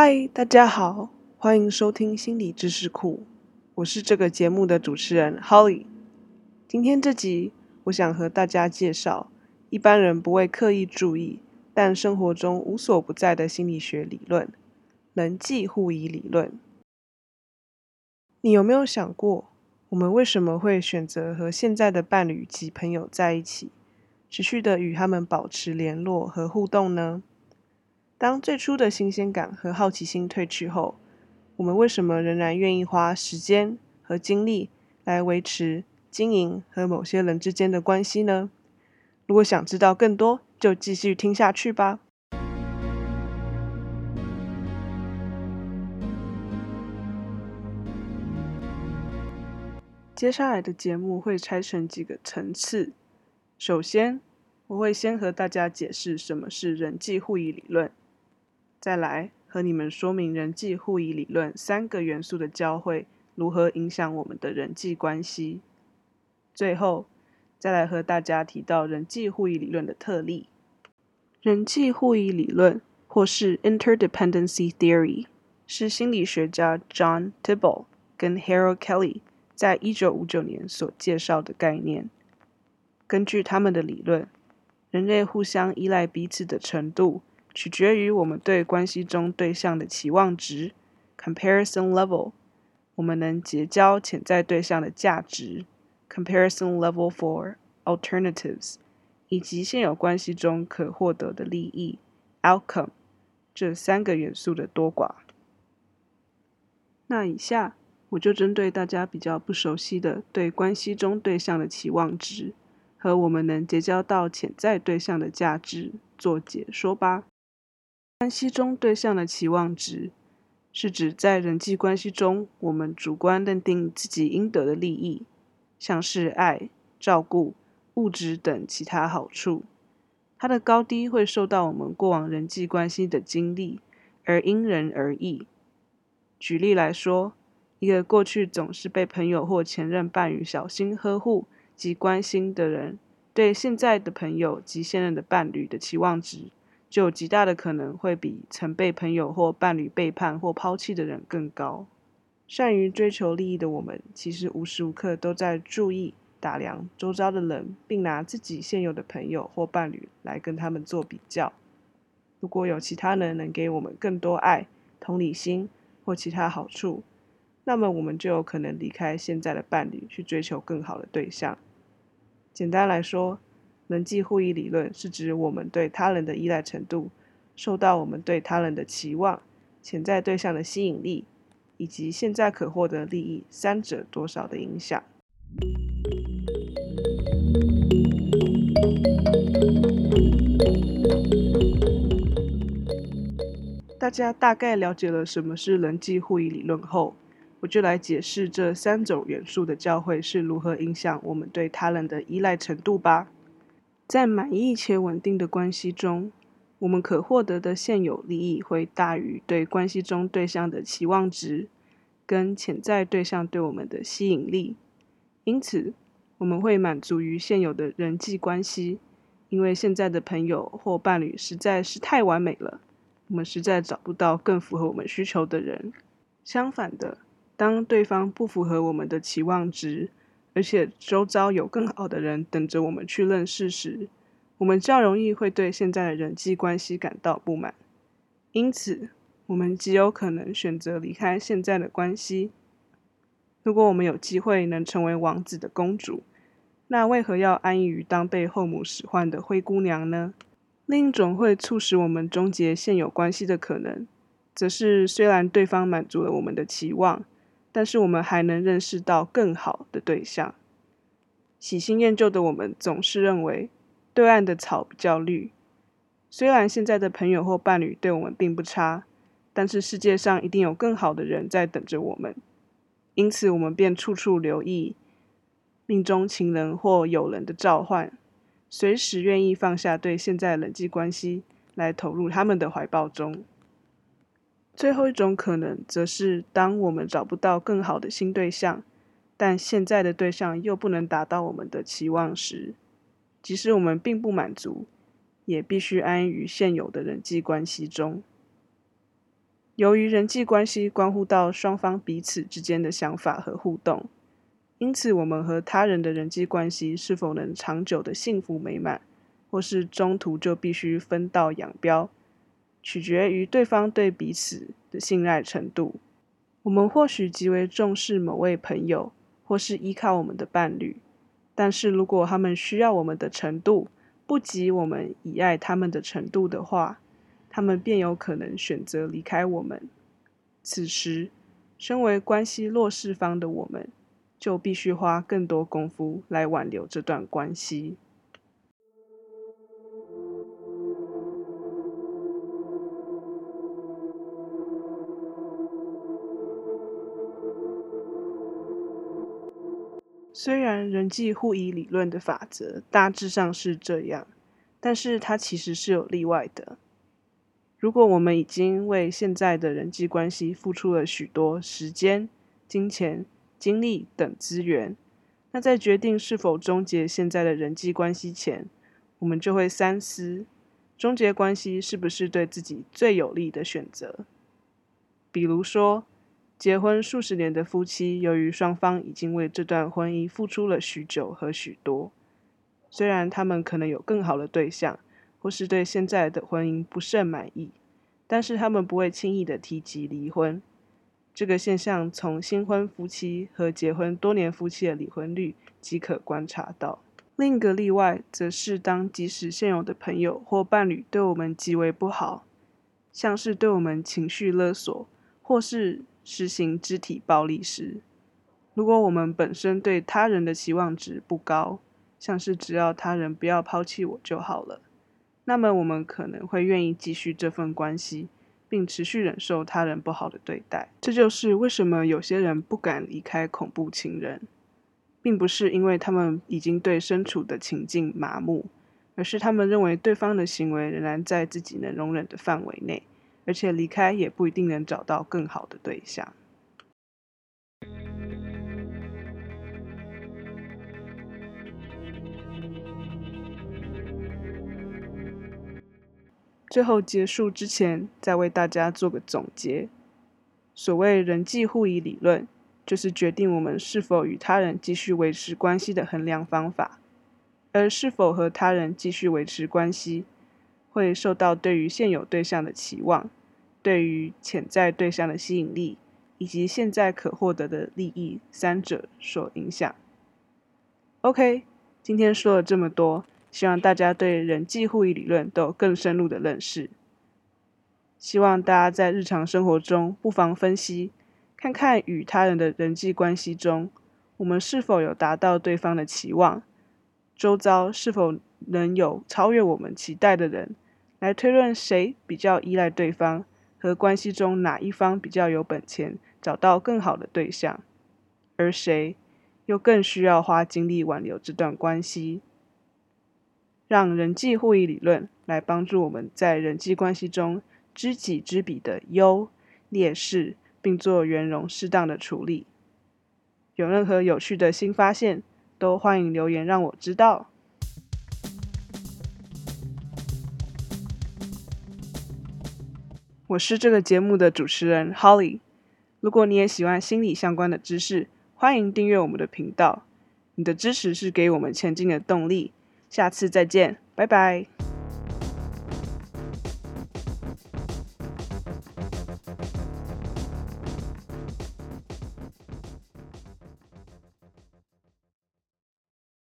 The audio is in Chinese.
嗨，大家好，欢迎收听心理知识库，我是这个节目的主持人 Holly。今天这集，我想和大家介绍一般人不会刻意注意，但生活中无所不在的心理学理论——人际互疑理论。你有没有想过，我们为什么会选择和现在的伴侣及朋友在一起，持续的与他们保持联络和互动呢？当最初的新鲜感和好奇心褪去后，我们为什么仍然愿意花时间和精力来维持、经营和某些人之间的关系呢？如果想知道更多，就继续听下去吧。接下来的节目会拆成几个层次。首先，我会先和大家解释什么是人际互疑理论。再来和你们说明人际互疑理论三个元素的交汇如何影响我们的人际关系。最后，再来和大家提到人际互疑理论的特例。人际互疑理论或是 Interdependency Theory 是心理学家 John Tibble 跟 Harold Kelly 在一九五九年所介绍的概念。根据他们的理论，人类互相依赖彼此的程度。取决于我们对关系中对象的期望值 （comparison level），我们能结交潜在对象的价值 （comparison level for alternatives），以及现有关系中可获得的利益 （outcome） 这三个元素的多寡。那以下我就针对大家比较不熟悉的对关系中对象的期望值和我们能结交到潜在对象的价值做解说吧。关系中对象的期望值，是指在人际关系中，我们主观认定自己应得的利益，像是爱、照顾、物质等其他好处。它的高低会受到我们过往人际关系的经历而因人而异。举例来说，一个过去总是被朋友或前任伴侣小心呵护及关心的人，对现在的朋友及现任的伴侣的期望值。就有极大的可能会比曾被朋友或伴侣背叛或抛弃的人更高。善于追求利益的我们，其实无时无刻都在注意打量周遭的人，并拿自己现有的朋友或伴侣来跟他们做比较。如果有其他人能给我们更多爱、同理心或其他好处，那么我们就有可能离开现在的伴侣，去追求更好的对象。简单来说。人际互依理论是指我们对他人的依赖程度，受到我们对他人的期望、潜在对象的吸引力，以及现在可获得利益三者多少的影响。大家大概了解了什么是人际互依理论后，我就来解释这三种元素的交汇是如何影响我们对他人的依赖程度吧。在满意且稳定的关系中，我们可获得的现有利益会大于对关系中对象的期望值，跟潜在对象对我们的吸引力。因此，我们会满足于现有的人际关系，因为现在的朋友或伴侣实在是太完美了，我们实在找不到更符合我们需求的人。相反的，当对方不符合我们的期望值，而且周遭有更好的人等着我们去认识时，我们较容易会对现在的人际关系感到不满，因此我们极有可能选择离开现在的关系。如果我们有机会能成为王子的公主，那为何要安逸于当被后母使唤的灰姑娘呢？另一种会促使我们终结现有关系的可能，则是虽然对方满足了我们的期望。但是我们还能认识到更好的对象。喜新厌旧的我们总是认为对岸的草比较绿。虽然现在的朋友或伴侣对我们并不差，但是世界上一定有更好的人在等着我们。因此，我们便处处留意命中情人或友人的召唤，随时愿意放下对现在人际关系，来投入他们的怀抱中。最后一种可能，则是当我们找不到更好的新对象，但现在的对象又不能达到我们的期望时，即使我们并不满足，也必须安于现有的人际关系中。由于人际关系关乎到双方彼此之间的想法和互动，因此我们和他人的人际关系是否能长久的幸福美满，或是中途就必须分道扬镳，取决于对方对彼此的信赖程度。我们或许极为重视某位朋友，或是依靠我们的伴侣，但是如果他们需要我们的程度不及我们以爱他们的程度的话，他们便有可能选择离开我们。此时，身为关系弱势方的我们，就必须花更多功夫来挽留这段关系。虽然人际互依理论的法则大致上是这样，但是它其实是有例外的。如果我们已经为现在的人际关系付出了许多时间、金钱、精力等资源，那在决定是否终结现在的人际关系前，我们就会三思：终结关系是不是对自己最有利的选择？比如说，结婚数十年的夫妻，由于双方已经为这段婚姻付出了许久和许多，虽然他们可能有更好的对象。或是对现在的婚姻不甚满意，但是他们不会轻易的提及离婚。这个现象从新婚夫妻和结婚多年夫妻的离婚率即可观察到。另一个例外，则是当即使现有的朋友或伴侣对我们极为不好，像是对我们情绪勒索，或是实行肢体暴力时，如果我们本身对他人的期望值不高，像是只要他人不要抛弃我就好了。那么我们可能会愿意继续这份关系，并持续忍受他人不好的对待。这就是为什么有些人不敢离开恐怖情人，并不是因为他们已经对身处的情境麻木，而是他们认为对方的行为仍然在自己能容忍的范围内，而且离开也不一定能找到更好的对象。最后结束之前，再为大家做个总结。所谓人际互依理论，就是决定我们是否与他人继续维持关系的衡量方法。而是否和他人继续维持关系，会受到对于现有对象的期望、对于潜在对象的吸引力，以及现在可获得的利益三者所影响。OK，今天说了这么多。希望大家对人际互依理论都有更深入的认识。希望大家在日常生活中不妨分析，看看与他人的人际关系中，我们是否有达到对方的期望，周遭是否能有超越我们期待的人，来推论谁比较依赖对方，和关系中哪一方比较有本钱找到更好的对象，而谁又更需要花精力挽留这段关系。让人际互依理论来帮助我们在人际关系中知己知彼的优劣势，并做圆融适当的处理。有任何有趣的新发现，都欢迎留言让我知道。我是这个节目的主持人 Holly。如果你也喜欢心理相关的知识，欢迎订阅我们的频道。你的支持是给我们前进的动力。下次再见，拜拜。